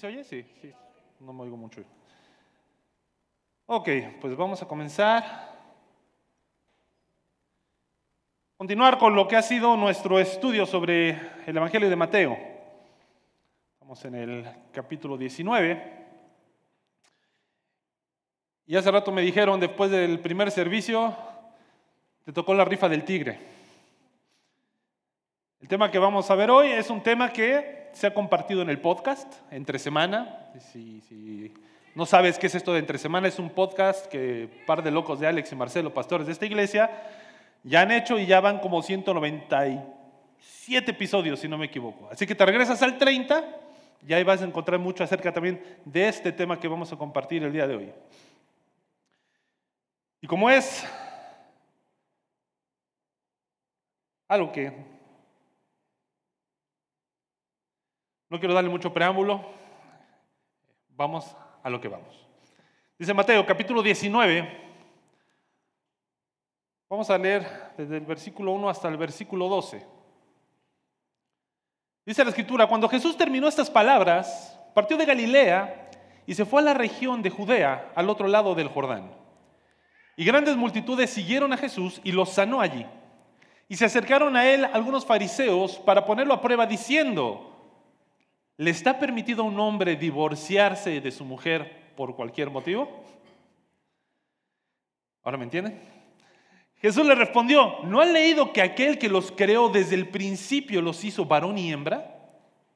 se oye? Sí, sí. No me oigo mucho. Ok, pues vamos a comenzar. Continuar con lo que ha sido nuestro estudio sobre el Evangelio de Mateo. Estamos en el capítulo 19. Y hace rato me dijeron, después del primer servicio, te tocó la rifa del tigre. El tema que vamos a ver hoy es un tema que se ha compartido en el podcast entre semana. Si, no sabes qué es esto de entre semana, es un podcast que par de locos de Alex y Marcelo, pastores de esta iglesia, ya han hecho y ya van como 197 episodios, si no me equivoco. Así que te regresas al 30 y ahí vas a encontrar mucho acerca también de este tema que vamos a compartir el día de hoy. Y como es algo que no quiero darle mucho preámbulo, vamos a lo que vamos. Dice Mateo capítulo 19, vamos a leer desde el versículo 1 hasta el versículo 12. Dice la escritura, cuando Jesús terminó estas palabras, partió de Galilea y se fue a la región de Judea, al otro lado del Jordán. Y grandes multitudes siguieron a Jesús y los sanó allí. Y se acercaron a él algunos fariseos para ponerlo a prueba diciendo, ¿le está permitido a un hombre divorciarse de su mujer por cualquier motivo? ¿Ahora me entienden? Jesús le respondió, ¿no han leído que aquel que los creó desde el principio los hizo varón y hembra?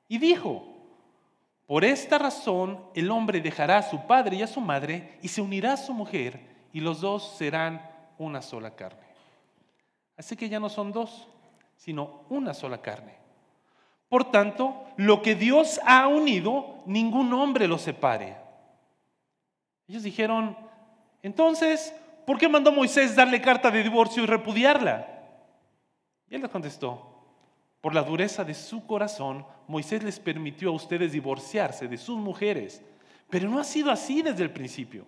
Y dijo, por esta razón el hombre dejará a su padre y a su madre y se unirá a su mujer y los dos serán una sola carne. Así que ya no son dos, sino una sola carne. Por tanto, lo que Dios ha unido, ningún hombre lo separe. Ellos dijeron, entonces, ¿por qué mandó Moisés darle carta de divorcio y repudiarla? Y él les contestó, por la dureza de su corazón, Moisés les permitió a ustedes divorciarse de sus mujeres, pero no ha sido así desde el principio.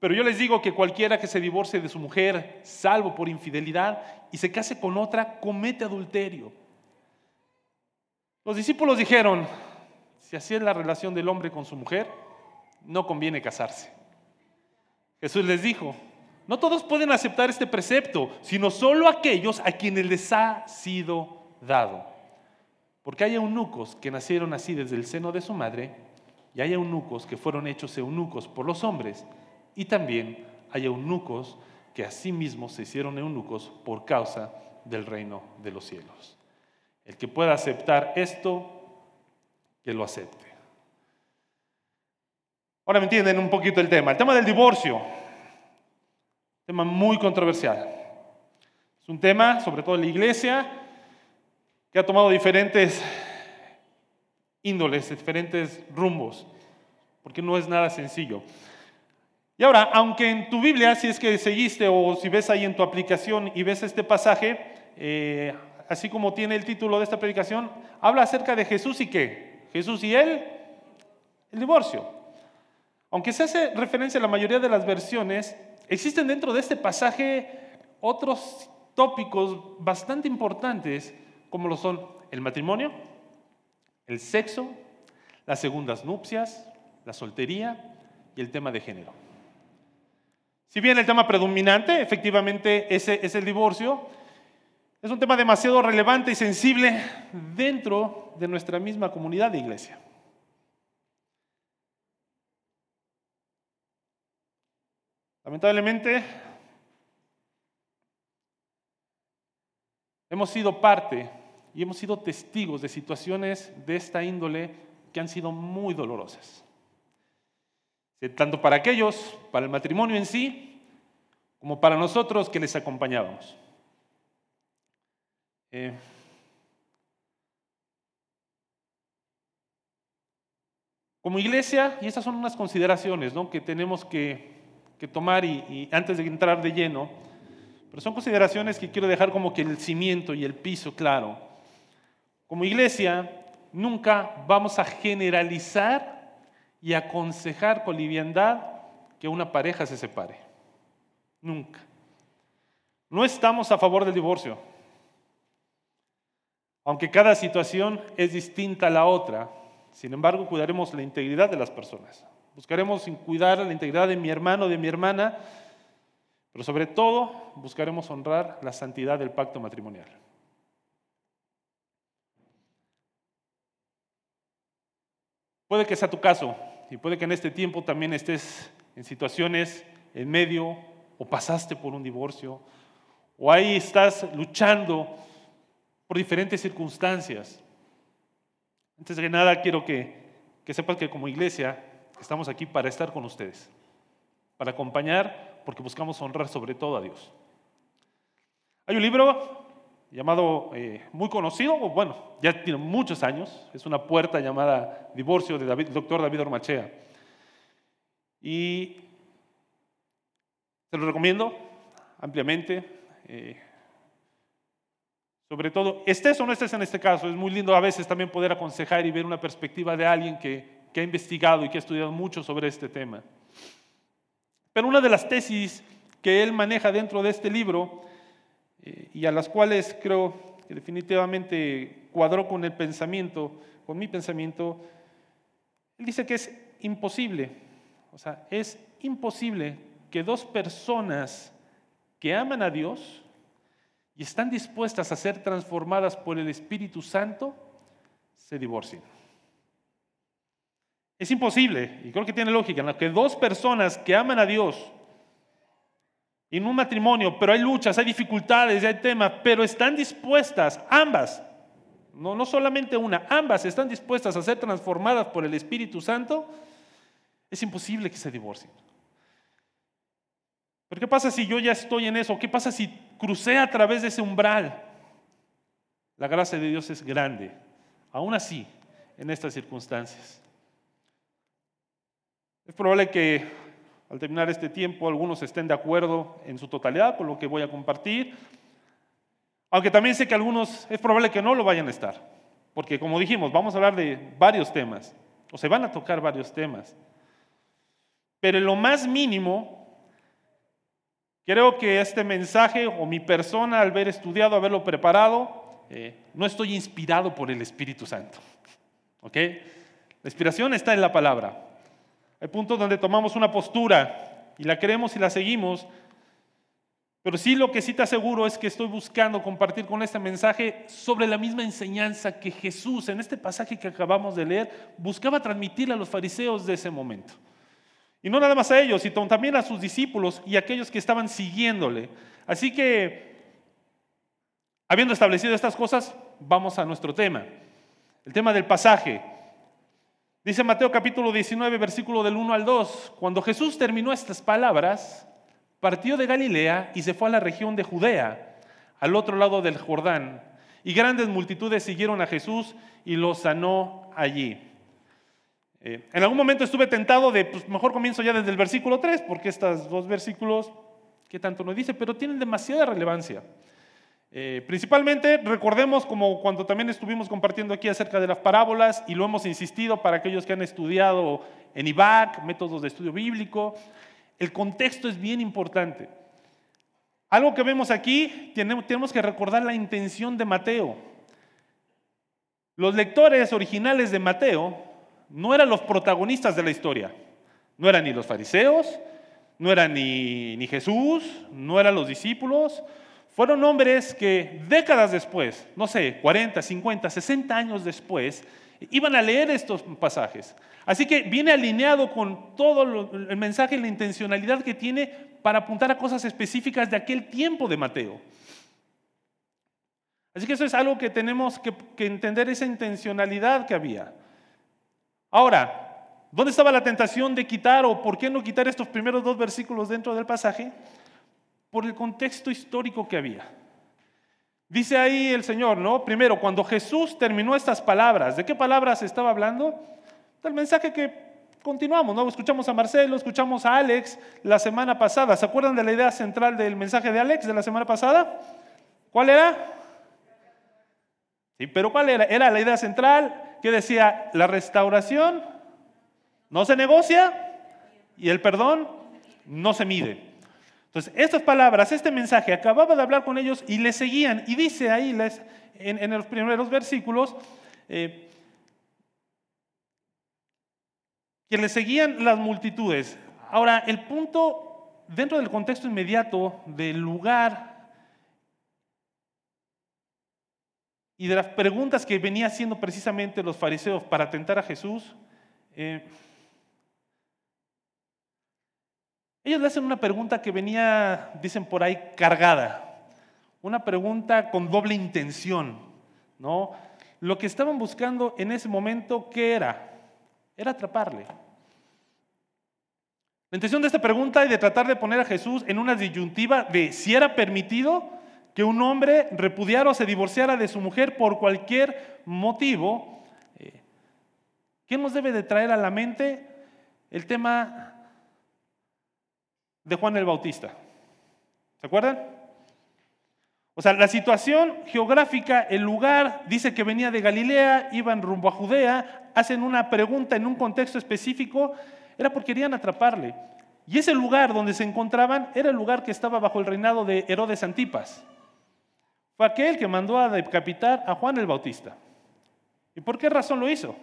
Pero yo les digo que cualquiera que se divorcie de su mujer, salvo por infidelidad, y se case con otra, comete adulterio. Los discípulos dijeron, si así es la relación del hombre con su mujer, no conviene casarse. Jesús les dijo, no todos pueden aceptar este precepto, sino solo aquellos a quienes les ha sido dado. Porque hay eunucos que nacieron así desde el seno de su madre, y hay eunucos que fueron hechos eunucos por los hombres y también hay eunucos que asimismo se hicieron eunucos por causa del reino de los cielos. El que pueda aceptar esto, que lo acepte. Ahora me entienden un poquito el tema. El tema del divorcio, tema muy controversial. Es un tema, sobre todo en la iglesia, que ha tomado diferentes índoles, diferentes rumbos, porque no es nada sencillo. Y ahora, aunque en tu Biblia, si es que seguiste o si ves ahí en tu aplicación y ves este pasaje, eh, así como tiene el título de esta predicación, habla acerca de Jesús y qué? Jesús y él, el divorcio. Aunque se hace referencia a la mayoría de las versiones, existen dentro de este pasaje otros tópicos bastante importantes, como lo son el matrimonio, el sexo, las segundas nupcias, la soltería y el tema de género. Si bien el tema predominante, efectivamente, es el divorcio, es un tema demasiado relevante y sensible dentro de nuestra misma comunidad de iglesia. Lamentablemente, hemos sido parte y hemos sido testigos de situaciones de esta índole que han sido muy dolorosas tanto para aquellos, para el matrimonio en sí, como para nosotros que les acompañábamos. Eh, como iglesia, y estas son unas consideraciones que tenemos que, tomar y, antes de entrar de lleno, pero son consideraciones que quiero dejar como que el cimiento y el piso claro. Como iglesia, nunca vamos a generalizar y aconsejar con liviandad que una pareja se separe. Nunca. No estamos a favor del divorcio. Aunque cada situación es distinta a la otra, Sin embargo, cuidaremos la integridad de las personas. Buscaremos cuidar la integridad de mi hermano, de mi hermana, pero sobre todo buscaremos honrar la santidad del pacto matrimonial. Puede que sea tu caso y puede que en este tiempo también estés en situaciones en medio o pasaste por un divorcio o ahí estás luchando por diferentes circunstancias. Antes de nada quiero que, que sepas que como iglesia estamos aquí para estar con ustedes, para acompañar porque buscamos honrar sobre todo a Dios. Hay un libro llamado, eh, muy conocido, bueno, ya tiene muchos años, es una puerta llamada Divorcio de David, doctor David Ormachea. Y te lo recomiendo ampliamente. Eh, sobre todo, estés o no estés en este caso, es muy lindo a veces también poder aconsejar y ver una perspectiva de alguien que, que ha investigado y que ha estudiado mucho sobre este tema. Pero una de las tesis que él maneja dentro de este libro eh, y a las cuales creo que definitivamente cuadró con el pensamiento, con mi pensamiento, él dice que es imposible, o sea, es imposible que dos personas que aman a Dios y están dispuestas a ser transformadas por el Espíritu Santo se divorcien. Es imposible, y creo que tiene lógica, que dos personas que aman a Dios en un matrimonio, pero hay luchas, hay dificultades, hay temas, pero están dispuestas, ambas, no, no solamente una, ambas están dispuestas a ser transformadas por el Espíritu Santo, es imposible que se divorcien. Pero ¿qué pasa si yo ya estoy en eso? ¿Qué pasa si crucé a través de ese umbral? La gracia de Dios es grande, aún así, en estas circunstancias. Es probable que al terminar este tiempo algunos estén de acuerdo en su totalidad con lo que voy a compartir, aunque también sé que algunos es probable que no lo vayan a estar, porque como dijimos, vamos a hablar de varios temas, o se van a tocar varios temas. Pero en lo más mínimo, creo que este mensaje o mi persona al haber estudiado, haberlo preparado, eh, no estoy inspirado por el Espíritu Santo. ¿Ok? La inspiración está en la palabra. Hay puntos donde tomamos una postura y la creemos y la seguimos, pero sí lo que sí te aseguro es que estoy buscando compartir con este mensaje sobre la misma enseñanza que Jesús en este pasaje que acabamos de leer buscaba transmitir a los fariseos de ese momento. Y no nada más a ellos, sino también a sus discípulos y a aquellos que estaban siguiéndole. Así que, habiendo establecido estas cosas, vamos a nuestro tema. El tema del pasaje. Dice Mateo capítulo 19, versículo del 1 al 2, cuando Jesús terminó estas palabras, partió de Galilea y se fue a la región de Judea, al otro lado del Jordán, y grandes multitudes siguieron a Jesús y lo sanó allí. Eh, en algún momento estuve tentado de, pues mejor comienzo ya desde el versículo 3, porque estos dos versículos, ¿qué tanto nos dice? Pero tienen demasiada relevancia. Eh, principalmente recordemos como cuando también estuvimos compartiendo aquí acerca de las parábolas y lo hemos insistido para aquellos que han estudiado en IBAC, métodos de estudio bíblico, el contexto es bien importante. Algo que vemos aquí, tenemos que recordar la intención de Mateo. Los lectores originales de Mateo no eran los protagonistas de la historia, no eran ni los fariseos, no eran ni, ni Jesús, no eran los discípulos, fueron hombres que décadas después, no sé, 40, 50, 60 años después, iban a leer estos pasajes. Así que viene alineado con todo el mensaje y la intencionalidad que tiene para apuntar a cosas específicas de aquel tiempo de Mateo. Así que eso es algo que tenemos que, que entender, esa intencionalidad que había. Ahora, ¿dónde estaba la tentación de quitar o por qué no quitar estos primeros dos versículos dentro del pasaje? por el contexto histórico que había. Dice ahí el Señor, ¿no? Primero, cuando Jesús terminó estas palabras, ¿de qué palabras estaba hablando? Del mensaje que continuamos, ¿no? Escuchamos a Marcelo, escuchamos a Alex la semana pasada. ¿Se acuerdan de la idea central del mensaje de Alex de la semana pasada? ¿Cuál era? Pero ¿cuál era? Era la idea central que decía, la restauración no se negocia y el perdón no se mide. Entonces, estas palabras, este mensaje, acababa de hablar con ellos y les seguían. Y dice ahí les, en, los primeros versículos, eh, que le seguían las multitudes. Ahora, el punto dentro del contexto inmediato del lugar y de las preguntas que venía haciendo precisamente los fariseos para tentar a Jesús, eh, ellos le hacen una pregunta que venía, dicen por ahí, cargada, una pregunta con doble intención, ¿no? Lo que estaban buscando en ese momento, ¿qué era? Era atraparle. La intención de esta pregunta y de tratar de poner a Jesús en una disyuntiva de si era permitido que un hombre repudiara o se divorciara de su mujer por cualquier motivo, eh, ¿qué nos debe de traer a la mente? El tema de Juan el Bautista. ¿Se acuerdan? O sea, la situación geográfica, el lugar, dice que venía de Galilea, iban rumbo a Judea, hacen una pregunta en un contexto específico, era porque querían atraparle. Y ese lugar donde se encontraban era el lugar que estaba bajo el reinado de Herodes Antipas. Fue aquel que mandó a decapitar a Juan el Bautista. ¿Y por qué razón lo hizo?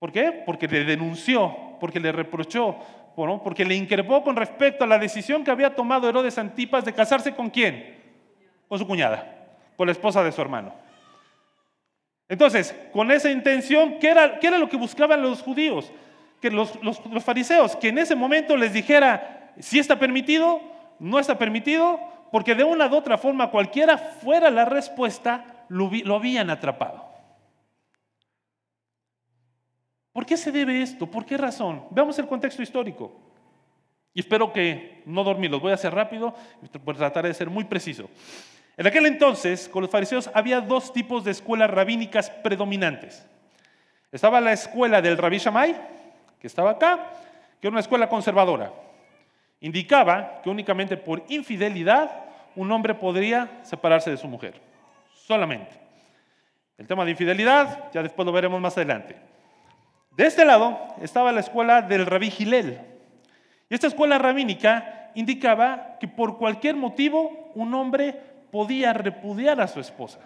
¿Por qué? Porque le denunció, porque le reprochó, porque le increpó con respecto a la decisión que había tomado Herodes Antipas de casarse con quién? Con su cuñada, con la esposa de su hermano. Entonces, con esa intención, ¿qué era, qué era lo que buscaban los judíos? Que los, fariseos, que en ese momento les dijera si está permitido, no está permitido, porque de una u otra forma, cualquiera fuera la respuesta, lo habían atrapado. ¿Por qué se debe esto? ¿Por qué razón? Veamos el contexto histórico. Y espero que no dormir, los voy a hacer rápido, voy a tratar de ser muy preciso. En aquel entonces, con los fariseos había dos tipos de escuelas rabínicas predominantes. Estaba la escuela del rabí Shammai, que estaba acá, que era una escuela conservadora. Indicaba que únicamente por infidelidad un hombre podría separarse de su mujer. Solamente. El tema de infidelidad, ya después lo veremos más adelante. De este lado estaba la escuela del rabí Gilel. Y esta escuela rabínica indicaba que por cualquier motivo un hombre podía repudiar a su esposa.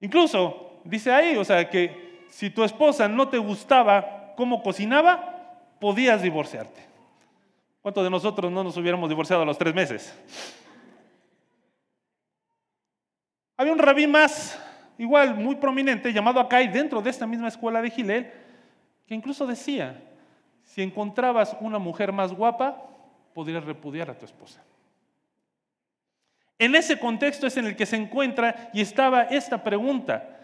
Incluso dice ahí, o sea, que si tu esposa no te gustaba cómo cocinaba, podías divorciarte. ¿Cuántos de nosotros no nos hubiéramos divorciado a los tres meses? Había un rabí más igual muy prominente, llamado Acai, dentro de esta misma escuela de Gilel, que incluso decía, si encontrabas una mujer más guapa, podrías repudiar a tu esposa. En ese contexto es en el que se encuentra y estaba esta pregunta.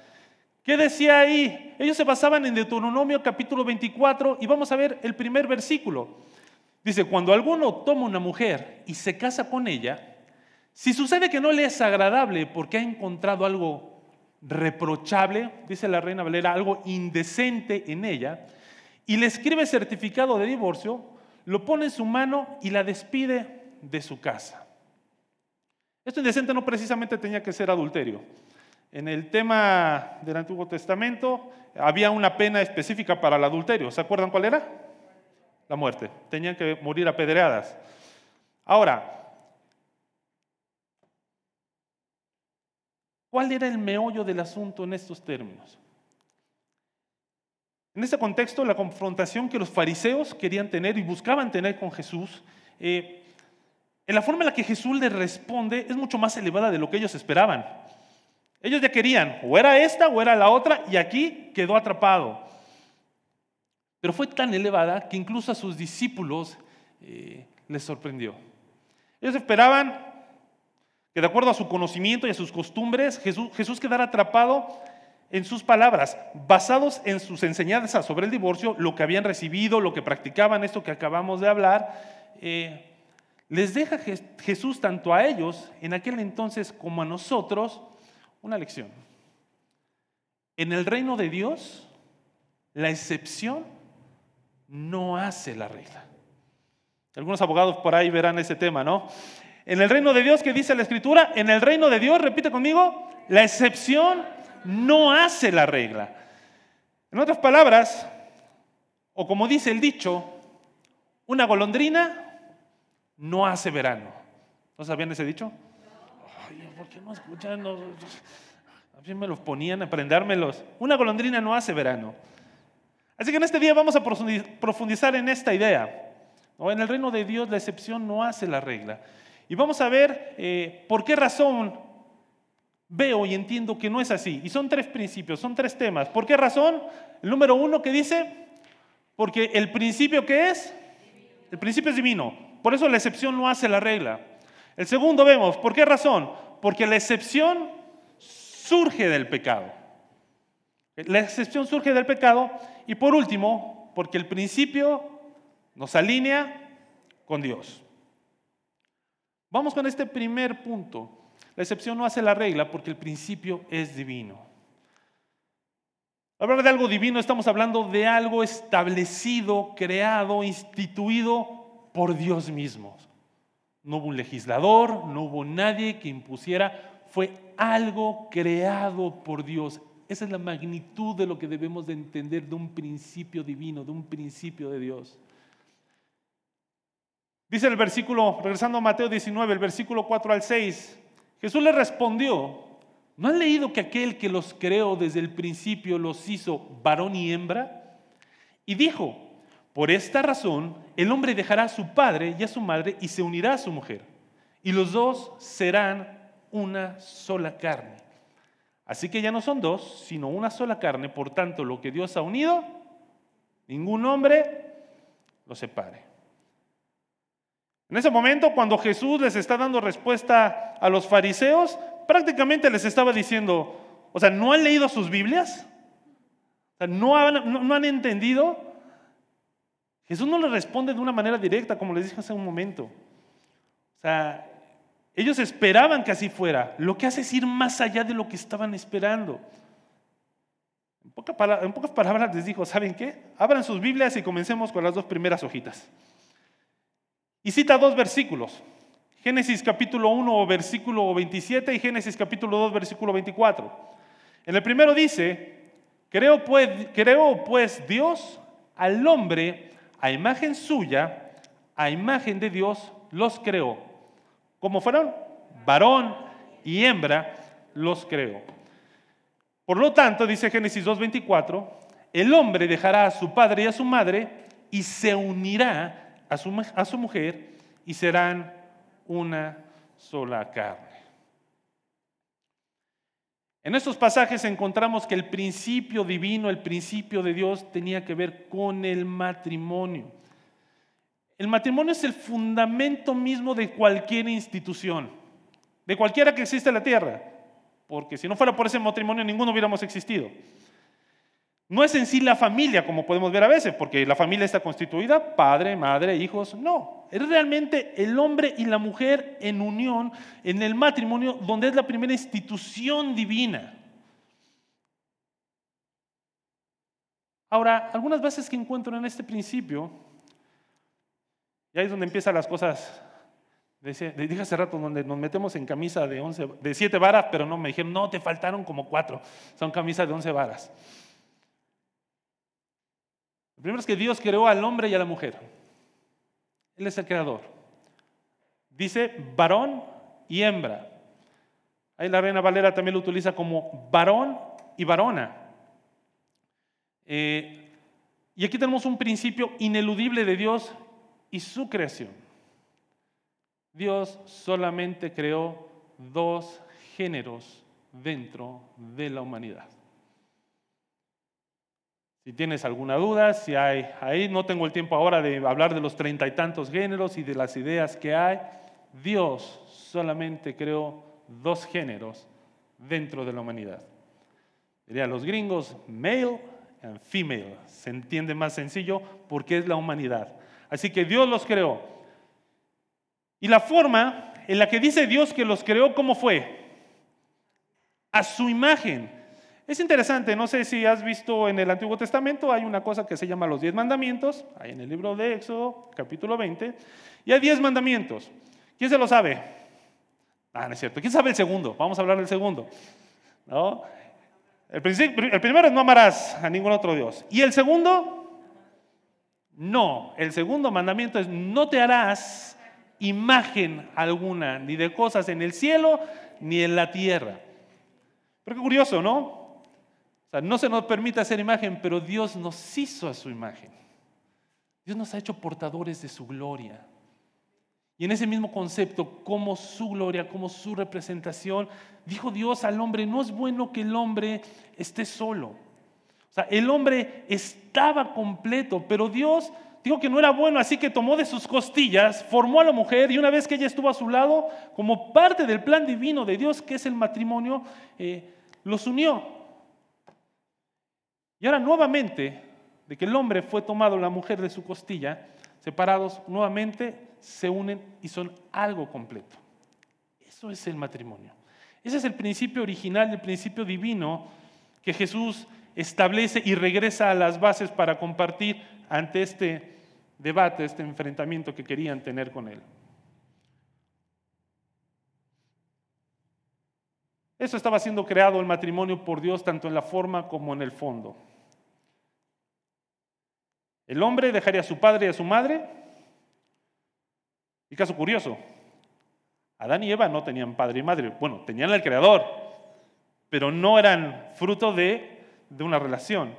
¿Qué decía ahí? Ellos se basaban en Deuteronomio capítulo 24 y vamos a ver el primer versículo. Dice, cuando alguno toma una mujer y se casa con ella, si sucede que no le es agradable porque ha encontrado algo reprochable, dice la reina Valera, algo indecente en ella, y le escribe certificado de divorcio, lo pone en su mano y la despide de su casa. Esto indecente no precisamente tenía que ser adulterio. En el tema del Antiguo Testamento había una pena específica para el adulterio. ¿Se acuerdan cuál era? La muerte. Tenían que morir apedreadas. Ahora, ¿Cuál era el meollo del asunto en estos términos? En este contexto, la confrontación que los fariseos querían tener y buscaban tener con Jesús, eh, en la forma en la que Jesús les responde es mucho más elevada de lo que ellos esperaban. Ellos ya querían, o era esta o era la otra, y aquí quedó atrapado. Pero fue tan elevada que incluso a sus discípulos eh, les sorprendió. Ellos esperaban que de acuerdo a su conocimiento y a sus costumbres, Jesús, quedara atrapado en sus palabras, basados en sus enseñanzas sobre el divorcio, lo que habían recibido, lo que practicaban, esto que acabamos de hablar, eh, les deja Jesús tanto a ellos en aquel entonces como a nosotros una lección. En el reino de Dios, la excepción no hace la regla. Algunos abogados por ahí verán ese tema, ¿no? En el reino de Dios, que dice la escritura? En el reino de Dios, repite conmigo, la excepción no hace la regla. En otras palabras, o como dice el dicho, una golondrina no hace verano. ¿No sabían ese dicho? ¿por qué no escuchan? a mí me los ponían a aprendérmelos. Una golondrina no hace verano. Así que en este día vamos a profundizar en esta idea. En el reino de Dios la excepción no hace la regla. Y vamos a ver eh, por qué razón veo y entiendo que no es así. Y son tres principios, son tres temas. ¿Por qué razón? El número uno que dice, porque el principio que es, el principio es divino. Por eso la excepción no hace la regla. El segundo vemos, ¿por qué razón? Porque la excepción surge del pecado. La excepción surge del pecado. Y por último, porque el principio nos alinea con Dios. Vamos con este primer punto. La excepción no hace la regla porque el principio es divino. Hablar de algo divino estamos hablando de algo establecido, creado, instituido por Dios mismo. No hubo un legislador, no hubo nadie que impusiera, fue algo creado por Dios. Esa es la magnitud de lo que debemos de entender de un principio divino, de un principio de Dios. Dice el versículo, regresando a Mateo 19, el versículo 4 al 6, Jesús le respondió, ¿no han leído que aquel que los creó desde el principio los hizo varón y hembra? Y dijo, por esta razón el hombre dejará a su padre y a su madre y se unirá a su mujer, y los dos serán una sola carne. Así que ya no son dos, sino una sola carne, por tanto lo que Dios ha unido, ningún hombre lo separe. En ese momento, cuando Jesús les está dando respuesta a los fariseos, prácticamente les estaba diciendo, o sea, ¿no han leído sus Biblias? ¿no han, no han entendido? Jesús no les responde de una manera directa, como les dije hace un momento. O sea, ellos esperaban que así fuera. Lo que hace es ir más allá de lo que estaban esperando. En, pocas palabras les dijo, ¿saben qué? Abran sus Biblias y comencemos con las dos primeras hojitas. Y cita dos versículos. Génesis capítulo 1, versículo 27 y Génesis capítulo 2, versículo 24. En el primero dice, creo pues, creo pues Dios al hombre a imagen suya, a imagen de Dios los creó ¿Cómo fueron? Varón y hembra los creó. Por lo tanto, dice Génesis 2.24, el hombre dejará a su padre y a su madre y se unirá a su, a su mujer y serán una sola carne. En estos pasajes encontramos que el principio divino, el principio de Dios tenía que ver con el matrimonio. El matrimonio es el fundamento mismo de cualquier institución, de cualquiera que exista en la tierra, porque si no fuera por ese matrimonio ninguno hubiéramos existido. No es en sí la familia, como podemos ver a veces, porque la familia está constituida, padre, madre, hijos, no. Es realmente el hombre y la mujer en unión, en el matrimonio, donde es la primera institución divina. Ahora, algunas bases que encuentro en este principio y ahí es donde empiezan las cosas. Dije hace rato, donde nos metemos en camisa de, 11, de 7 varas, pero no, me dijeron, no, te faltaron como 4. Son camisas de 11 varas. Lo primero es que Dios creó al hombre y a la mujer. Él es el creador. Dice varón y hembra. Ahí la reina Valera también lo utiliza como varón y varona. Eh, y aquí tenemos un principio ineludible de Dios y su creación. Dios solamente creó dos géneros dentro de la humanidad. Si tienes alguna duda, si hay ahí, no tengo el tiempo ahora de hablar de los treinta y tantos géneros y de las ideas que hay. Dios solamente creó dos géneros dentro de la humanidad. Diría los gringos, male and female. Se entiende más sencillo porque es la humanidad. Así que Dios los creó. Y la forma en la que dice Dios que los creó, ¿cómo fue? A su imagen. Es interesante, no sé si has visto en el Antiguo Testamento, hay una cosa que se llama los diez mandamientos, ahí en el libro de Éxodo, capítulo 20, y hay diez mandamientos. ¿Quién se lo sabe? Ah, no es cierto. ¿Quién sabe el segundo? Vamos a hablar del segundo. ¿No? El, el primero es no amarás a ningún otro Dios. ¿Y el segundo? No, el segundo mandamiento es no te harás imagen alguna, ni de cosas en el cielo, ni en la tierra. Pero qué curioso, ¿no? sea, no se nos permite hacer imagen, pero Dios nos hizo a su imagen. Dios nos ha hecho portadores de su gloria. Y en ese mismo concepto, como su gloria, como su representación, dijo Dios al hombre, no es bueno que el hombre esté solo. O sea, el hombre estaba completo, pero Dios dijo que no era bueno, así que tomó de sus costillas, formó a la mujer y una vez que ella estuvo a su lado, como parte del plan divino de Dios, que es el matrimonio, eh, los unió. Y ahora nuevamente, de que el hombre fue tomado, la mujer de su costilla, separados, nuevamente se unen y son algo completo. Eso es el matrimonio. Ese es el principio original, el principio divino que Jesús establece y regresa a las bases para compartir ante este debate, este enfrentamiento que querían tener con él. Eso estaba siendo creado el matrimonio por Dios tanto en la forma como en el fondo. El hombre dejaría a su padre y a su madre. Y caso curioso, Adán y Eva no tenían padre y madre. Bueno, tenían al Creador, pero no eran fruto de, de una relación.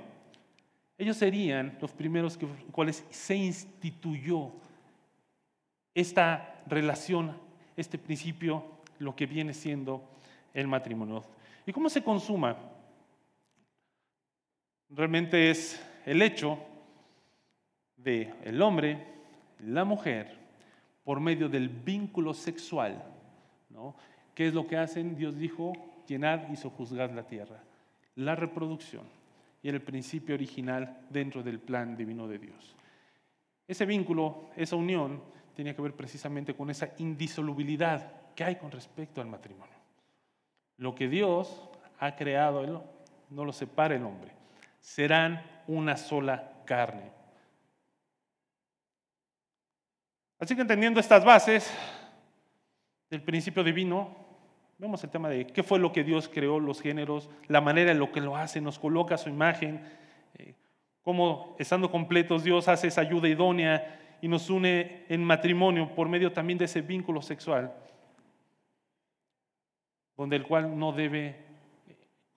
Ellos serían los primeros que cuales se instituyó esta relación, este principio, lo que viene siendo el matrimonio. ¿Y cómo se consuma? Realmente es el hecho de el hombre, la mujer, por medio del vínculo sexual. ¿no? ¿Qué es lo que hacen? Dios dijo, llenar y sojuzgar la tierra. La reproducción y el principio original dentro del plan divino de Dios. Ese vínculo, esa unión, tenía que ver precisamente con esa indisolubilidad que hay con respecto al matrimonio. Lo que Dios ha creado, no lo separa el hombre. Serán una sola carne. Así que entendiendo estas bases del principio divino, vemos el tema de qué fue lo que Dios creó, los géneros, la manera en lo que lo hace, nos coloca su imagen, eh, cómo estando completos Dios hace esa ayuda idónea y nos une en matrimonio por medio también de ese vínculo sexual, donde el cual no debe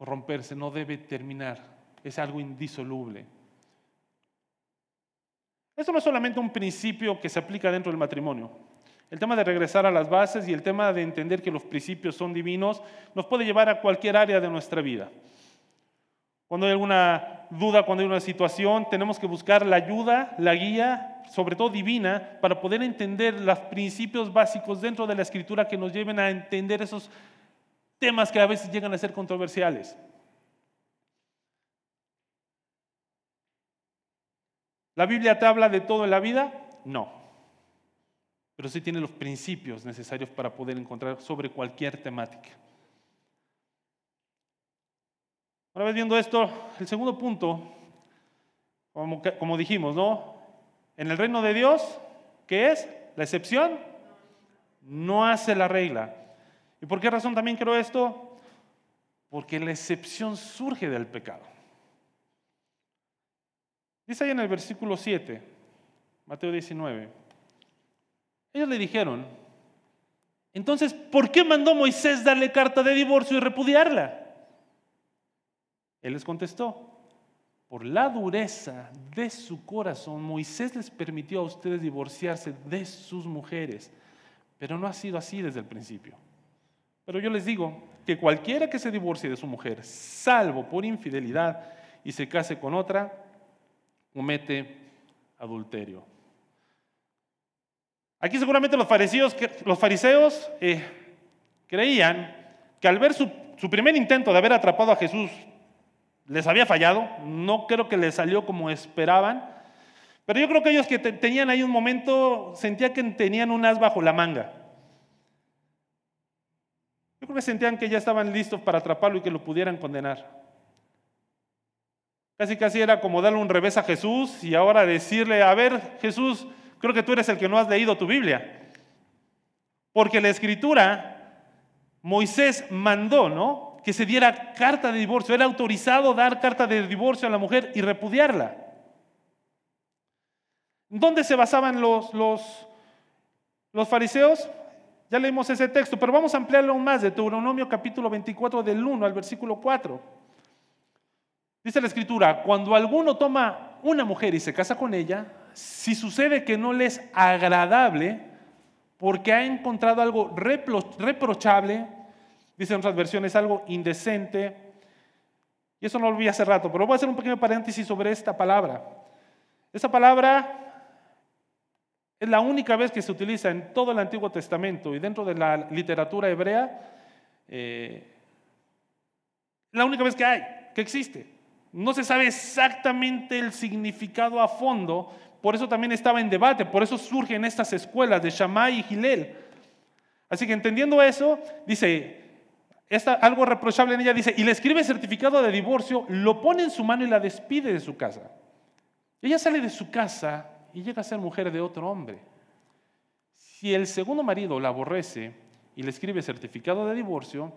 romperse, no debe terminar, es algo indisoluble. Esto no es solamente un principio que se aplica dentro del matrimonio. El tema de regresar a las bases y el tema de entender que los principios son divinos nos puede llevar a cualquier área de nuestra vida. Cuando hay alguna duda, cuando hay una situación, tenemos que buscar la ayuda, la guía, sobre todo divina, para poder entender los principios básicos dentro de la escritura que nos lleven a entender esos temas que a veces llegan a ser controversiales. ¿La Biblia te habla de todo en la vida? No. Pero sí tiene los principios necesarios para poder encontrar sobre cualquier temática. Una vez viendo esto, el segundo punto, como, dijimos, ¿no? En el reino de Dios, ¿qué es? La excepción no hace la regla. ¿Y por qué razón también creo esto? Porque la excepción surge del pecado. Dice ahí en el versículo 7, Mateo 19. Ellos le dijeron, entonces, ¿por qué mandó Moisés darle carta de divorcio y repudiarla? Él les contestó, por la dureza de su corazón, Moisés les permitió a ustedes divorciarse de sus mujeres, pero no ha sido así desde el principio. Pero yo les digo que cualquiera que se divorcie de su mujer, salvo por infidelidad, y se case con otra, comete adulterio. Aquí seguramente los fariseos, los fariseos eh, creían que al ver su, primer intento de haber atrapado a Jesús les había fallado, no creo que les salió como esperaban, pero yo creo que ellos que tenían ahí un momento, sentía que tenían un as bajo la manga. Yo creo que sentían que ya estaban listos para atraparlo y que lo pudieran condenar. Casi casi era como darle un revés a Jesús y ahora decirle, a ver Jesús, creo que tú eres el que no has leído tu Biblia. Porque la escritura, Moisés mandó, ¿no? Que se diera carta de divorcio. Era autorizado dar carta de divorcio a la mujer y repudiarla. ¿Dónde se basaban los, los, los fariseos? Ya leímos ese texto, pero vamos a ampliarlo aún más, de Deuteronomio capítulo 24 del 1 al versículo 4. Dice la escritura, cuando alguno toma una mujer y se casa con ella, si sucede que no le es agradable, porque ha encontrado algo reprochable, dicen otras versiones, algo indecente, y eso no lo vi hace rato, pero voy a hacer un pequeño paréntesis sobre esta palabra. Esa palabra es la única vez que se utiliza en todo el Antiguo Testamento y dentro de la literatura hebrea, eh, la única vez que hay, que existe. No se sabe exactamente el significado a fondo, por eso también estaba en debate, por eso surgen estas escuelas de Shammai y Gilel. Así que entendiendo eso, dice, algo reprochable en ella, dice, y le escribe certificado de divorcio, lo pone en su mano y la despide de su casa. Ella sale de su casa y llega a ser mujer de otro hombre. Si el segundo marido la aborrece y le escribe certificado de divorcio,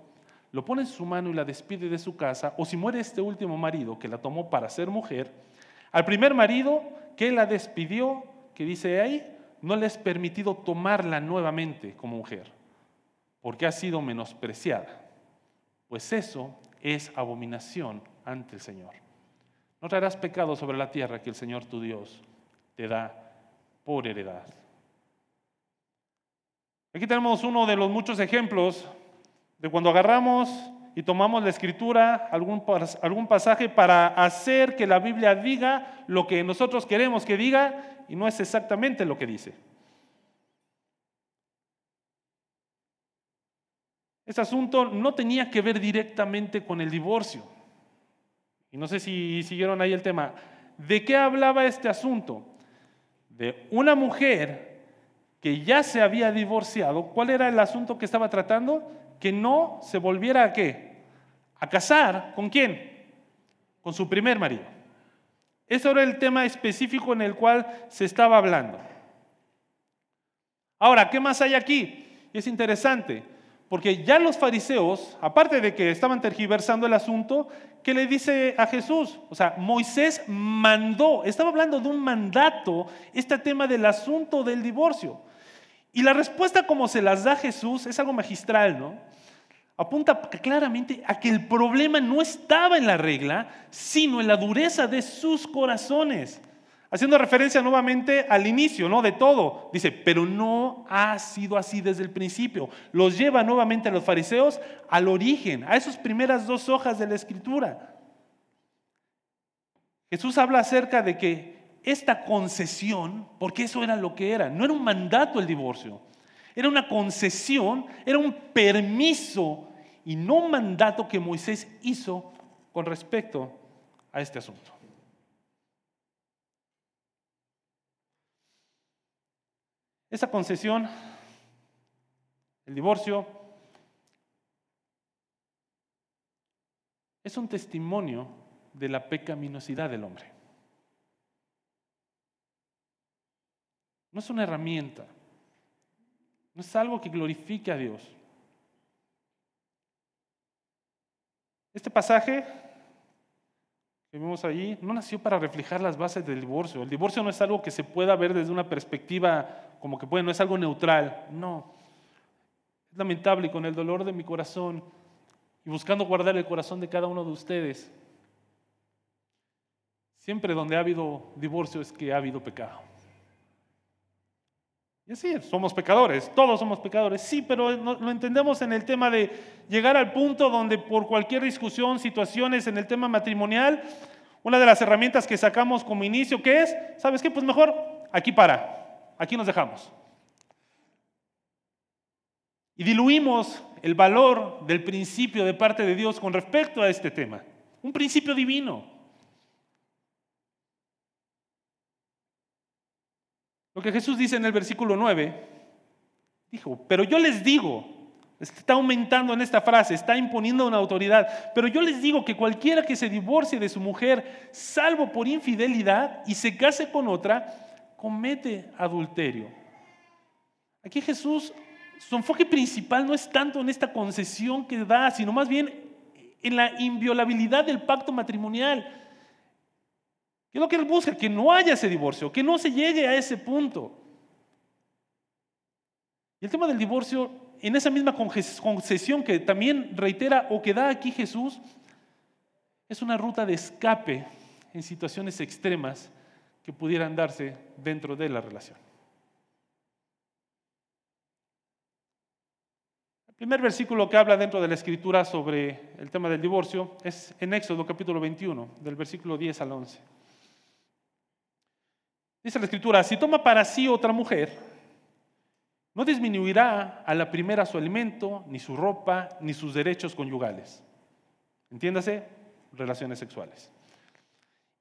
lo pone en su mano y la despide de su casa, o si muere este último marido que la tomó para ser mujer, al primer marido que la despidió, que dice ahí, no le es permitido tomarla nuevamente como mujer, porque ha sido menospreciada, pues eso es abominación ante el Señor. No traerás pecado sobre la tierra que el Señor tu Dios te da por heredad. Aquí tenemos uno de los muchos ejemplos de cuando agarramos y tomamos la escritura, algún, algún pasaje para hacer que la Biblia diga lo que nosotros queremos que diga y no es exactamente lo que dice. Este asunto no tenía que ver directamente con el divorcio. Y no sé si siguieron ahí el tema. ¿De qué hablaba este asunto? De una mujer que ya se había divorciado. ¿Cuál era el asunto que estaba tratando? Que no se volviera a qué? A casar. ¿Con quién? Con su primer marido. Ese era el tema específico en el cual se estaba hablando. Ahora, ¿qué más hay aquí? es interesante porque ya los fariseos, aparte de que estaban tergiversando el asunto, ¿qué le dice a Jesús? O sea, Moisés mandó, estaba hablando de un mandato, este tema del asunto del divorcio. Y la respuesta como se las da Jesús es algo magistral, ¿no? Apunta claramente a que el problema no estaba en la regla, sino en la dureza de sus corazones. Haciendo referencia nuevamente al inicio, ¿no? De todo. Dice, pero no ha sido así desde el principio. Los lleva nuevamente a los fariseos al origen, a esas primeras dos hojas de la escritura. Jesús habla acerca de que esta concesión, porque eso era lo que era, no era un mandato el divorcio, era una concesión, era un permiso y no un mandato que Moisés hizo con respecto a este asunto. Esa concesión, el divorcio, es un testimonio de la pecaminosidad del hombre. No es una herramienta, no es algo que glorifique a Dios. Este pasaje que vemos allí no nació para reflejar las bases del divorcio. El divorcio no es algo que se pueda ver desde una perspectiva como que bueno, es algo neutral. No. Es lamentable y con el dolor de mi corazón y buscando guardar el corazón de cada uno de ustedes. Siempre donde ha habido divorcio es que ha habido pecado. Y así, somos pecadores, todos somos pecadores, sí, pero lo entendemos en el tema de llegar al punto donde por cualquier discusión, situaciones en el tema matrimonial, una de las herramientas que sacamos como inicio, ¿qué es? ¿Sabes qué? Pues mejor aquí para. Aquí nos dejamos. Y diluimos el valor del principio de parte de Dios con respecto a este tema. Un principio divino. Lo que Jesús dice en el versículo 9, dijo, pero yo les digo, está aumentando en esta frase, está imponiendo una autoridad, pero yo les digo que cualquiera que se divorcie de su mujer, salvo por infidelidad, y se case con otra, comete adulterio. Aquí Jesús, su enfoque principal no es tanto en esta concesión que da, sino más bien en la inviolabilidad del pacto matrimonial. ¿Qué es lo que él busca? Que no haya ese divorcio, que no se llegue a ese punto. Y el tema del divorcio, en esa misma concesión que también reitera o que da aquí Jesús, es una ruta de escape en situaciones extremas que pudieran darse dentro de la relación. El primer versículo que habla dentro de la escritura sobre el tema del divorcio es en Éxodo capítulo 21, del versículo 10 al 11. Dice la escritura, si toma para sí otra mujer, no disminuirá a la primera su alimento, ni su ropa, ni sus derechos conyugales. Entiéndase, relaciones sexuales.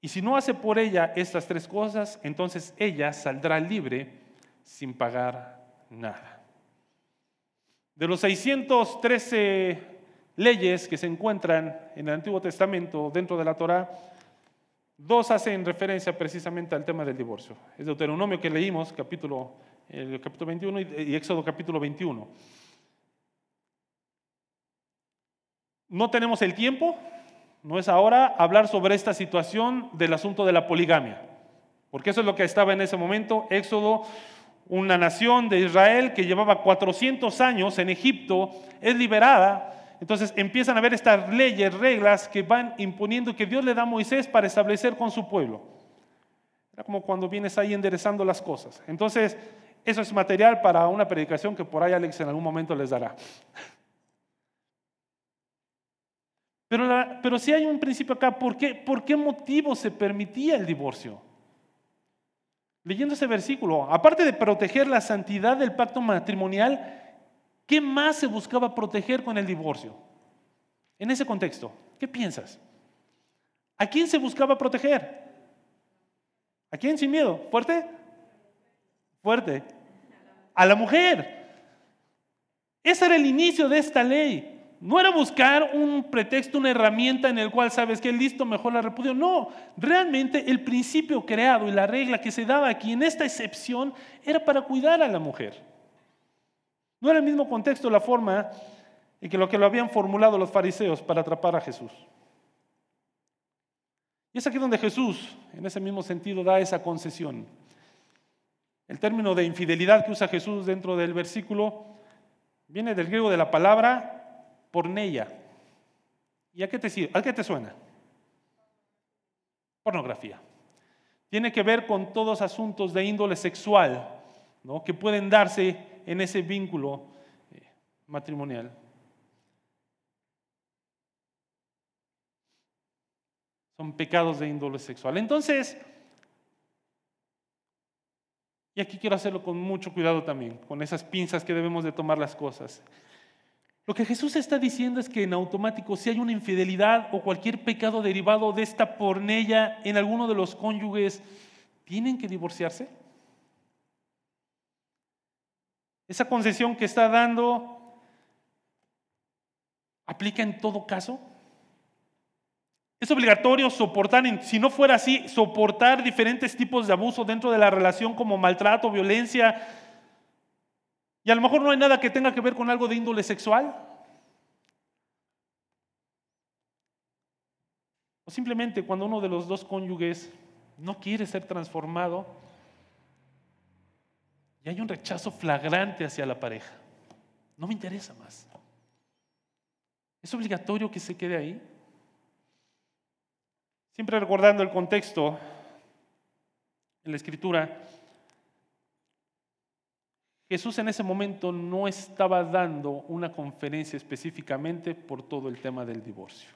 Y si no hace por ella estas tres cosas, entonces ella saldrá libre sin pagar nada. De los 613 leyes que se encuentran en el Antiguo Testamento dentro de la Torá, dos hacen referencia precisamente al tema del divorcio. Es Deuteronomio que leímos, capítulo, el capítulo 21 y Éxodo capítulo 21. No tenemos el tiempo, no es ahora hablar sobre esta situación del asunto de la poligamia, porque eso es lo que estaba en ese momento. Éxodo, una nación de Israel que llevaba 400 años en Egipto, es liberada. Entonces empiezan a haber estas leyes, reglas que van imponiendo que Dios le da a Moisés para establecer con su pueblo. Era como cuando vienes ahí enderezando las cosas. Entonces, eso es material para una predicación que por ahí Alex en algún momento les dará. Pero, si hay un principio acá, ¿por qué, ¿por qué motivo se permitía el divorcio? Leyendo ese versículo, aparte de proteger la santidad del pacto matrimonial, ¿qué más se buscaba proteger con el divorcio? En ese contexto, ¿qué piensas? ¿A quién se buscaba proteger? ¿A quién sin miedo? ¿Fuerte? Fuerte. A la mujer. Ese era el inicio de esta ley. No era buscar un pretexto, una herramienta en el cual sabes que listo, mejor la repudio. No, realmente el principio creado y la regla que se daba aquí en esta excepción era para cuidar a la mujer. No era el mismo contexto la forma en que lo que lo habían formulado los fariseos para atrapar a Jesús. Y es aquí donde Jesús, en ese mismo sentido, da esa concesión. El término de infidelidad que usa Jesús dentro del versículo viene del griego de la palabra porneia. ¿Y a qué te, a qué te suena? Pornografía. Tiene que ver con todos asuntos de índole sexual ¿no? que pueden darse en ese vínculo eh, matrimonial. Son pecados de índole sexual. Entonces, y aquí quiero hacerlo con mucho cuidado también, con esas pinzas que debemos de tomar las cosas. Lo que Jesús está diciendo es que en automático, si hay una infidelidad o cualquier pecado derivado de esta pornella en alguno de los cónyuges, ¿tienen que divorciarse? Esa concesión que está dando aplica en todo caso. Es obligatorio soportar, si no fuera así, soportar diferentes tipos de abuso dentro de la relación como maltrato, violencia, y a lo mejor no hay nada que tenga que ver con algo de índole sexual. O simplemente cuando uno de los dos cónyuges no quiere ser transformado y hay un rechazo flagrante hacia la pareja. No me interesa más. ¿Es obligatorio que se quede ahí? Siempre recordando el contexto en la escritura, Jesús en ese momento no estaba dando una conferencia específicamente por todo el tema del divorcio.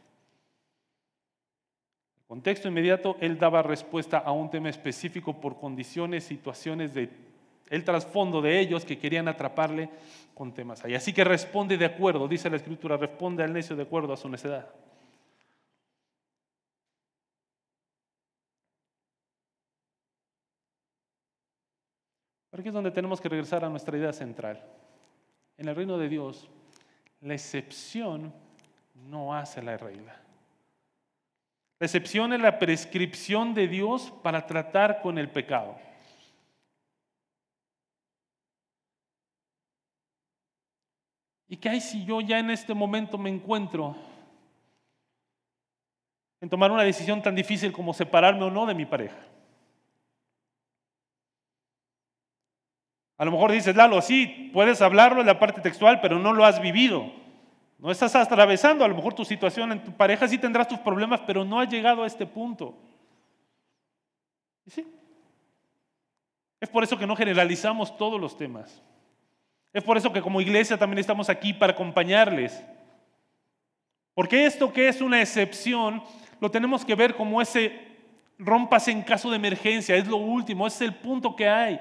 En contexto inmediato, él daba respuesta a un tema específico por condiciones, situaciones de el trasfondo de ellos que querían atraparle con temas ahí. Así que responde de acuerdo, dice la escritura, responde al necio de acuerdo a su necedad. aquí es donde tenemos que regresar a nuestra idea central. En el reino de Dios, la excepción no hace la regla. La excepción es la prescripción de Dios para tratar con el pecado. ¿Y qué hay si yo ya en este momento me encuentro en tomar una decisión tan difícil como separarme o no de mi pareja? A lo mejor dices, Lalo, sí, puedes hablarlo en la parte textual, pero no lo has vivido. No estás atravesando a lo mejor tu situación en tu pareja, sí tendrás tus problemas, pero no has llegado a este punto. ¿Y sí? Es por eso que no generalizamos todos los temas. Es por eso que como iglesia también estamos aquí para acompañarles. Porque esto que es una excepción, lo tenemos que ver como ese rompas en caso de emergencia, es lo último, es el punto que hay.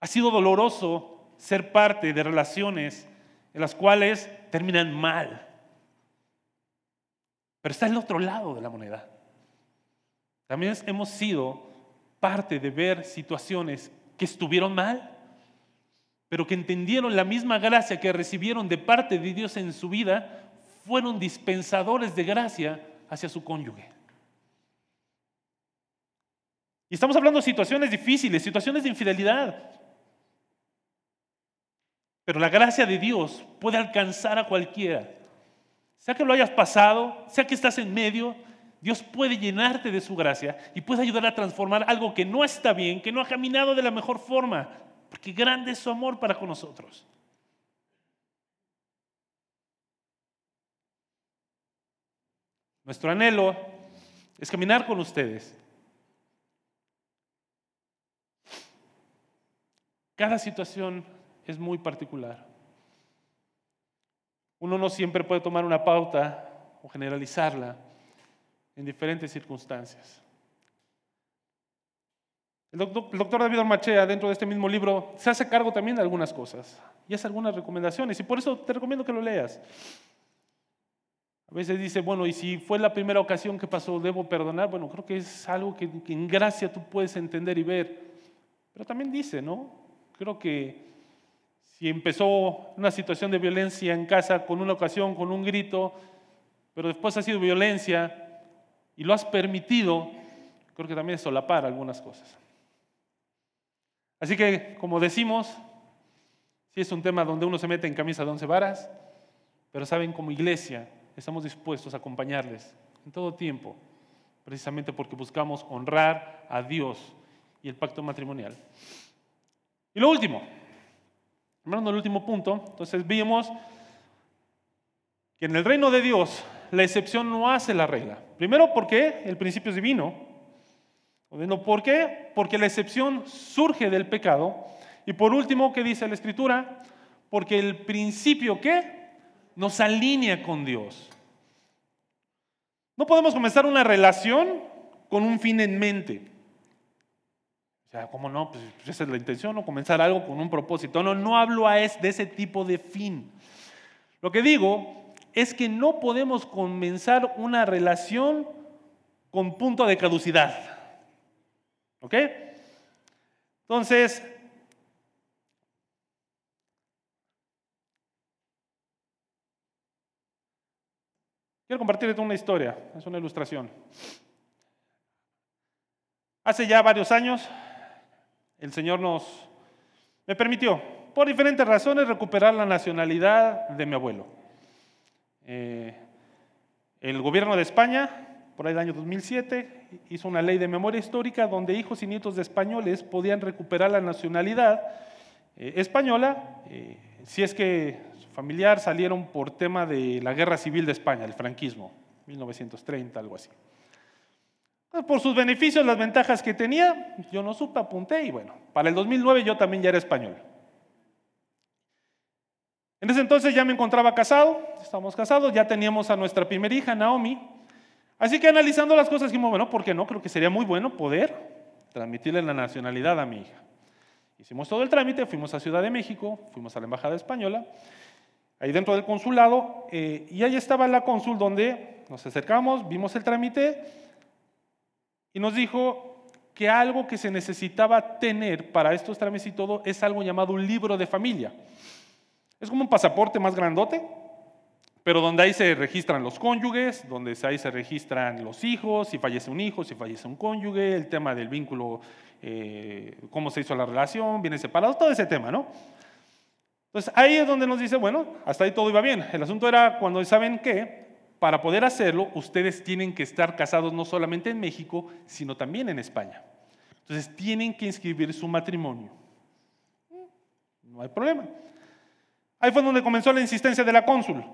Ha sido doloroso ser parte de relaciones en las cuales terminan mal. Pero está el otro lado de la moneda. También hemos sido parte de ver situaciones que estuvieron mal, pero que entendieron la misma gracia que recibieron de parte de Dios en su vida, fueron dispensadores de gracia hacia su cónyuge. Y estamos hablando de situaciones difíciles, situaciones de infidelidad. Pero la gracia de Dios puede alcanzar a cualquiera. Sea que lo hayas pasado, sea que estás en medio, Dios puede llenarte de su gracia y puede ayudar a transformar algo que no está bien, que no ha caminado de la mejor forma, porque grande es su amor para con nosotros. Nuestro anhelo es caminar con ustedes. Cada situación es muy particular. Uno no siempre puede tomar una pauta o generalizarla en diferentes circunstancias. El doctor, David Ormachea, dentro de este mismo libro, se hace cargo también de algunas cosas y hace algunas recomendaciones, y por eso te recomiendo que lo leas. A veces dice, bueno, y si fue la primera ocasión que pasó, ¿debo perdonar? Bueno, creo que es algo que, que en gracia tú puedes entender y ver. Pero también dice, ¿no? Creo que si empezó una situación de violencia en casa con una ocasión, con un grito, pero después ha sido violencia y lo has permitido, creo que también es solapar algunas cosas. Así que, como decimos, sí es un tema donde uno se mete en camisa de once varas, pero saben, como iglesia, estamos dispuestos a acompañarles en todo tiempo, precisamente porque buscamos honrar a Dios y el pacto matrimonial. Y lo último, hablando del último punto, entonces vimos que en el reino de Dios la excepción no hace la regla. Primero porque el principio es divino. ¿Por qué? Porque la excepción surge del pecado. Y por último, ¿qué dice la Escritura? Porque el principio, ¿qué? nos alinea con Dios. No podemos comenzar una relación con un fin en mente. O sea, ¿cómo no? Pues, pues esa es la intención, ¿no? Comenzar algo con un propósito. No, no hablo a de ese tipo de fin. Lo que digo es que no podemos comenzar una relación con punto de caducidad. ¿Ok? Entonces, Quiero compartirte una historia, es una ilustración. Hace ya varios años, el Señor nos me permitió, por diferentes razones, recuperar la nacionalidad de mi abuelo. Eh, el gobierno de España, por ahí del año 2007, hizo una ley de memoria histórica donde hijos y nietos de españoles podían recuperar la nacionalidad eh, española eh, si es que familiar salieron por tema de la guerra civil de España, el franquismo, 1930, algo así. Por sus beneficios, las ventajas que tenía, yo no supe, apunté y bueno, para el 2009 yo también ya era español. En ese entonces ya me encontraba casado, estábamos casados, ya teníamos a nuestra primera hija, Naomi. Así que analizando las cosas dijimos, bueno, ¿por qué no? Creo que sería muy bueno poder transmitirle la nacionalidad a mi hija. Hicimos todo el trámite, fuimos a Ciudad de México, fuimos a la Embajada Española ahí dentro del consulado, eh, y ahí estaba la cónsul donde nos acercamos, vimos el trámite y nos dijo que algo que se necesitaba tener para estos trámites y todo es algo llamado un libro de familia. Es como un pasaporte más grandote, pero donde ahí se registran los cónyuges, donde ahí se registran los hijos, si fallece un hijo, si fallece un cónyuge, el tema del vínculo, eh, cómo se hizo la relación, viene separado, todo ese tema, ¿no? Entonces ahí es donde nos dice, bueno, hasta ahí todo iba bien. El asunto era cuando saben que para poder hacerlo ustedes tienen que estar casados no solamente en México, sino también en España. Entonces tienen que inscribir su matrimonio. No hay problema. Ahí fue donde comenzó la insistencia de la cónsul.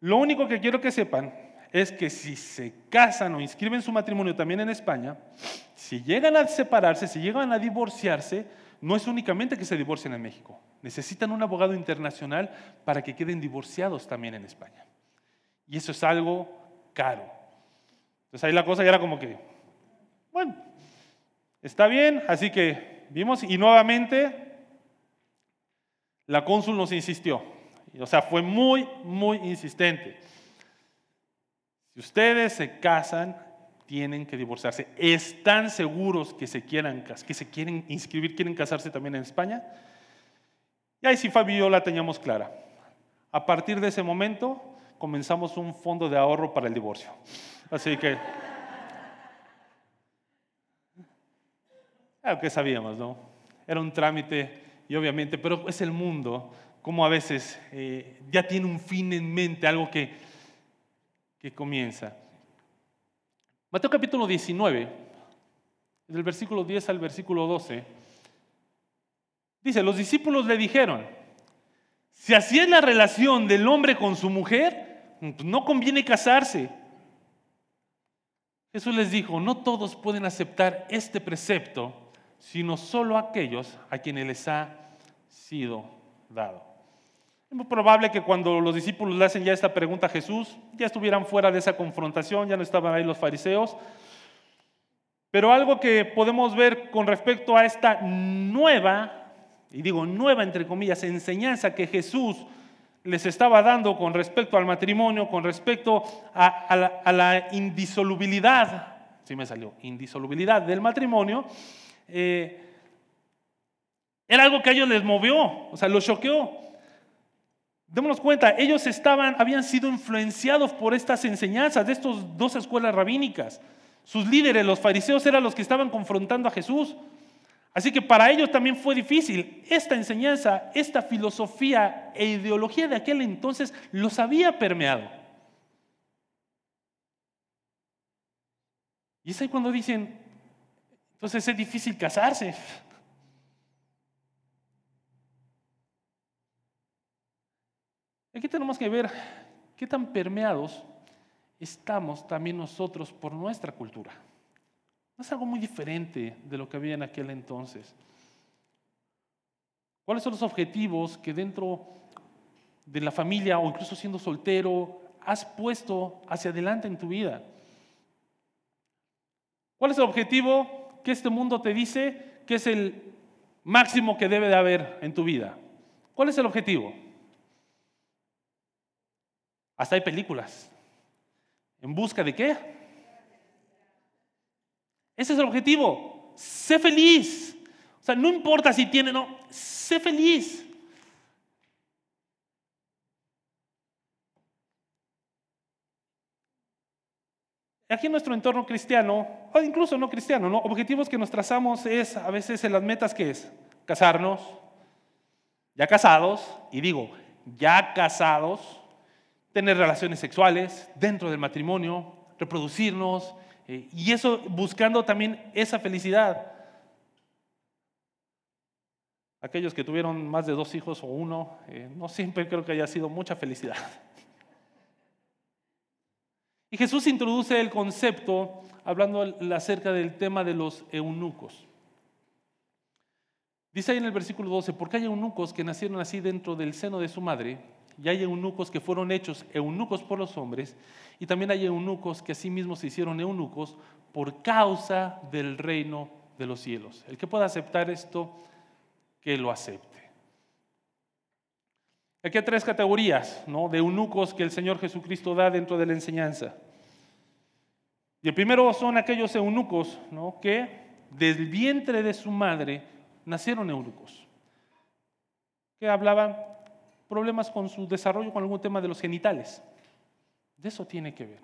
Lo único que quiero que sepan es que si se casan o inscriben su matrimonio también en España, si llegan a separarse, si llegan a divorciarse, no es únicamente que se divorcien en México. Necesitan un abogado internacional para que queden divorciados también en España. Y eso es algo caro. Entonces ahí la cosa ya era como que, bueno, está bien, así que vimos y nuevamente la cónsul nos insistió. O sea, fue muy, muy insistente. Si ustedes se casan, tienen que divorciarse. ¿Están seguros que se, quieran, que se quieren inscribir, quieren casarse también en España? Y ahí sí Fabio la teníamos clara. A partir de ese momento comenzamos un fondo de ahorro para el divorcio. Así que... Claro que sabíamos, ¿no? Era un trámite y obviamente, pero es el mundo, como a veces eh, ya tiene un fin en mente, algo que, que comienza. Mateo capítulo 19, del versículo 10 al versículo 12, dice, los discípulos le dijeron, si así es la relación del hombre con su mujer, pues no conviene casarse. Jesús les dijo, no todos pueden aceptar este precepto, sino solo aquellos a quienes les ha sido dado. Es muy probable que cuando los discípulos le hacen ya esta pregunta a Jesús, ya estuvieran fuera de esa confrontación, ya no estaban ahí los fariseos. Pero algo que podemos ver con respecto a esta nueva, y digo nueva entre comillas, enseñanza que Jesús les estaba dando con respecto al matrimonio, con respecto a, la, indisolubilidad, sí me salió, indisolubilidad del matrimonio, eh, era algo que a ellos les movió, o sea, los choqueó. Démonos cuenta, ellos estaban, habían sido influenciados por estas enseñanzas de estas dos escuelas rabínicas. Sus líderes, los fariseos, eran los que estaban confrontando a Jesús. Así que para ellos también fue difícil. Esta enseñanza, esta filosofía e ideología de aquel entonces los había permeado. Y es ahí cuando dicen, entonces es difícil casarse. Aquí tenemos que ver qué tan permeados estamos también nosotros por nuestra cultura. No es algo muy diferente de lo que había en aquel entonces. ¿Cuáles son los objetivos que dentro de la familia o incluso siendo soltero has puesto hacia adelante en tu vida? ¿Cuál es el objetivo que este mundo te dice que es el máximo que debe de haber en tu vida? ¿Cuál es el objetivo? Hasta hay películas. ¿En busca de qué? Ese es el objetivo. Sé feliz. O sea, no importa si tiene, no, sé feliz. Aquí nuestro entorno cristiano, o incluso no cristiano, ¿no? objetivos que nos trazamos es a veces en las metas que es casarnos, ya casados, y digo, ya casados, tener relaciones sexuales dentro del matrimonio, reproducirnos, eh, y eso buscando también esa felicidad. Aquellos que tuvieron más de dos hijos o uno, eh, no siempre creo que haya sido mucha felicidad. Y Jesús introduce el concepto hablando acerca del tema de los eunucos. Dice ahí en el versículo 12, porque hay eunucos que nacieron así dentro del seno de su madre, y hay eunucos que fueron hechos eunucos por los hombres, y también hay eunucos que asimismo se hicieron eunucos por causa del reino de los cielos. El que pueda aceptar esto, que lo acepte. Aquí hay tres categorías ¿no? de eunucos que el Señor Jesucristo da dentro de la enseñanza. Y el primero son aquellos eunucos ¿no? que del vientre de su madre nacieron eunucos, que hablaban problemas con su desarrollo, con algún tema de los genitales. De eso tiene que ver.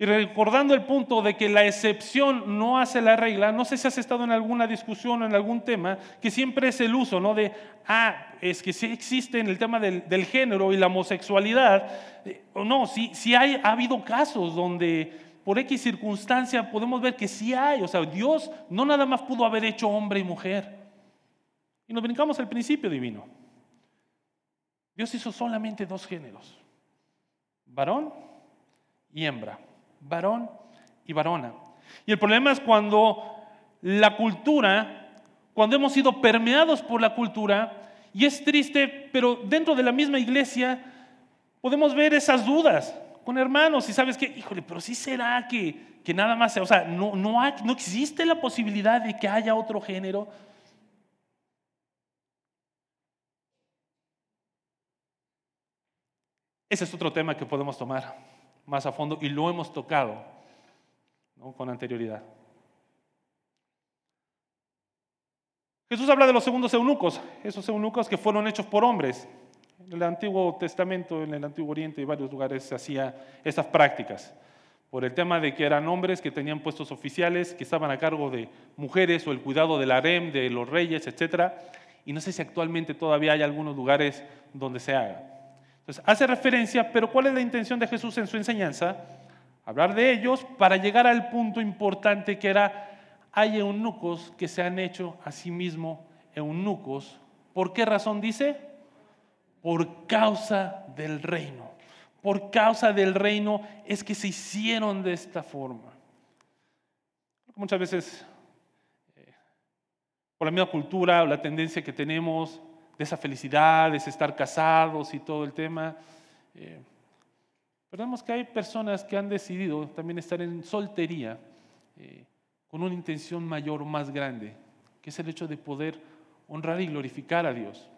Y recordando el punto de que la excepción no hace la regla, no sé si has estado en alguna discusión o en algún tema, que siempre es el uso, ¿no? De, ah, es que sí existe en el tema del, género y la homosexualidad, eh, o no, sí, sí hay, ha habido casos donde por X circunstancia podemos ver que sí hay, o sea, Dios no nada más pudo haber hecho hombre y mujer. Y nos brincamos al principio divino. Dios hizo solamente dos géneros, varón y hembra, varón y varona. Y el problema es cuando la cultura, cuando hemos sido permeados por la cultura, y es triste, pero dentro de la misma iglesia podemos ver esas dudas con hermanos y sabes que, híjole, pero sí será que, que nada más, o sea, no, no, no existe la posibilidad de que haya otro género. Ese es otro tema que podemos tomar más a fondo y lo hemos tocado con anterioridad. Jesús habla de los segundos eunucos, esos eunucos que fueron hechos por hombres. En el Antiguo Testamento, en el Antiguo Oriente y varios lugares se hacía estas prácticas. Por el tema de que eran hombres que tenían puestos oficiales, que estaban a cargo de mujeres o el cuidado del harem, de los reyes, etc. Y no sé si actualmente todavía hay algunos lugares donde se haga. Entonces, hace referencia, pero ¿cuál es la intención de Jesús en su enseñanza? Hablar de ellos para llegar al punto importante que era, hay eunucos que se han hecho a sí mismos eunucos. ¿Por qué razón dice? Por causa del reino. Por causa del reino es que se hicieron de esta forma. Muchas veces, eh, por la misma cultura o la tendencia que tenemos, de esa felicidad, de estar casados y todo el tema. Eh, vemos que hay personas que han decidido también estar en soltería eh, con una intención mayor o más grande, que es el hecho de poder honrar y glorificar a Dios.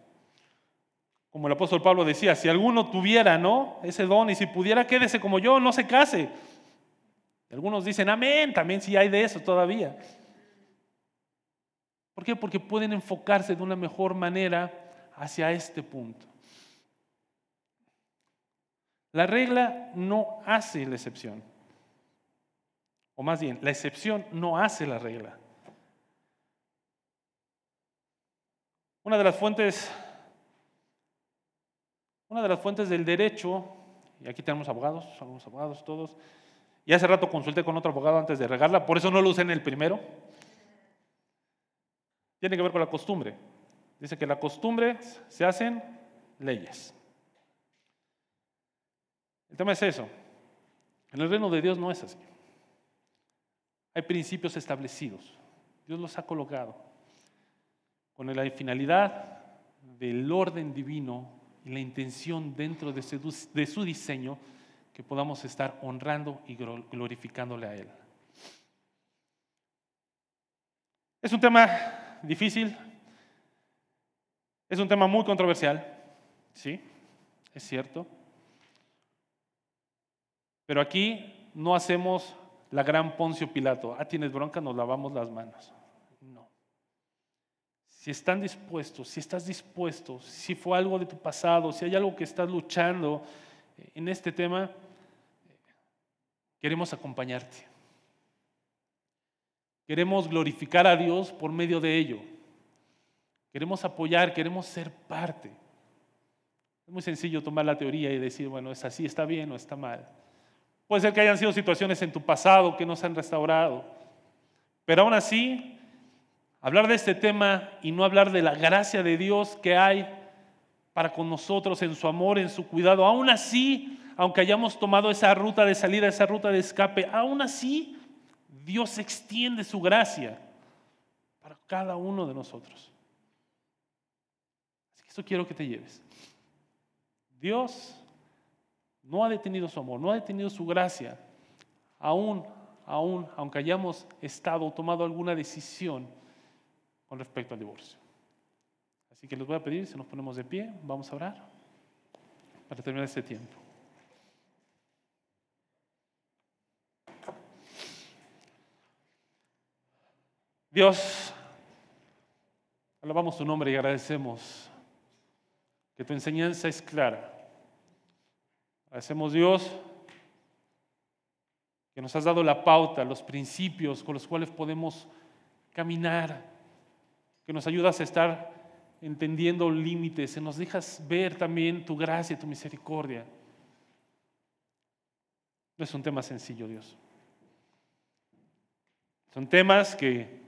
Como el apóstol Pablo decía, si alguno tuviera ¿no? ese don y si pudiera, quédese como yo, no se case. Algunos dicen, amén, también si hay de eso todavía. ¿Por qué? Porque pueden enfocarse de una mejor manera hacia este punto. La regla no hace la excepción. O más bien, la excepción no hace la regla. Una de las fuentes una de las fuentes del derecho, y aquí tenemos abogados, somos abogados todos, y hace rato consulté con otro abogado antes de regarla, por eso no lo usé en el primero, tiene que ver con la costumbre. Dice que la costumbre se hacen leyes. El tema es eso. En el reino de Dios no es así. Hay principios establecidos. Dios los ha colocado con la finalidad del orden divino y la intención dentro de su, diseño que podamos estar honrando y glorificándole a Él. Es un tema difícil, es un tema muy controversial, sí, es cierto. Pero aquí no hacemos la gran Poncio Pilato. Ah, tienes bronca, nos lavamos las manos. No. Si están dispuestos, si estás dispuesto, si fue algo de tu pasado, si hay algo que estás luchando en este tema, queremos acompañarte. Queremos glorificar a Dios por medio de ello. Queremos apoyar, queremos ser parte. Es muy sencillo tomar la teoría y decir, bueno, es así, está bien o está mal. Puede ser que hayan sido situaciones en tu pasado que no se han restaurado. Pero aún así, hablar de este tema y no hablar de la gracia de Dios que hay para con nosotros en su amor, en su cuidado, aún así, aunque hayamos tomado esa ruta de salida, esa ruta de escape, aún así, Dios extiende su gracia para cada uno de nosotros. Eso quiero que te lleves. Dios no ha detenido su amor, no ha detenido su gracia, aún, aún, aunque hayamos estado o tomado alguna decisión con respecto al divorcio. Así que les voy a pedir, si nos ponemos de pie, vamos a orar para terminar este tiempo. Dios, alabamos tu nombre y agradecemos que tu enseñanza es clara. Hacemos Dios que nos has dado la pauta, los principios con los cuales podemos caminar, que nos ayudas a estar entendiendo límites, que nos dejas ver también tu gracia, tu misericordia. No es un tema sencillo, Dios. Son temas que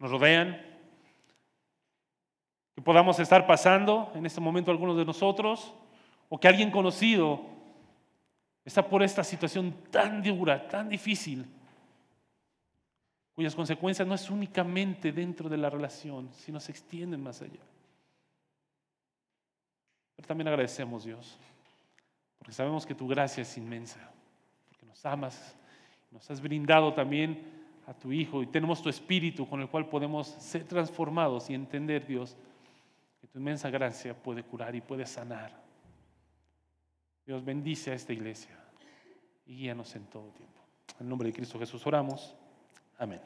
nos rodean, que podamos estar pasando en este momento algunos de nosotros, o que alguien conocido está por esta situación tan dura, tan difícil, cuyas consecuencias no es únicamente dentro de la relación, sino se extienden más allá. Pero también agradecemos, Dios, porque sabemos que tu gracia es inmensa, porque nos amas, nos has brindado también a tu Hijo y tenemos tu Espíritu con el cual podemos ser transformados y entender, Dios, tu inmensa gracia puede curar y puede sanar. Dios bendice a esta iglesia y guíanos en todo tiempo. En el nombre de Cristo Jesús oramos. Amén.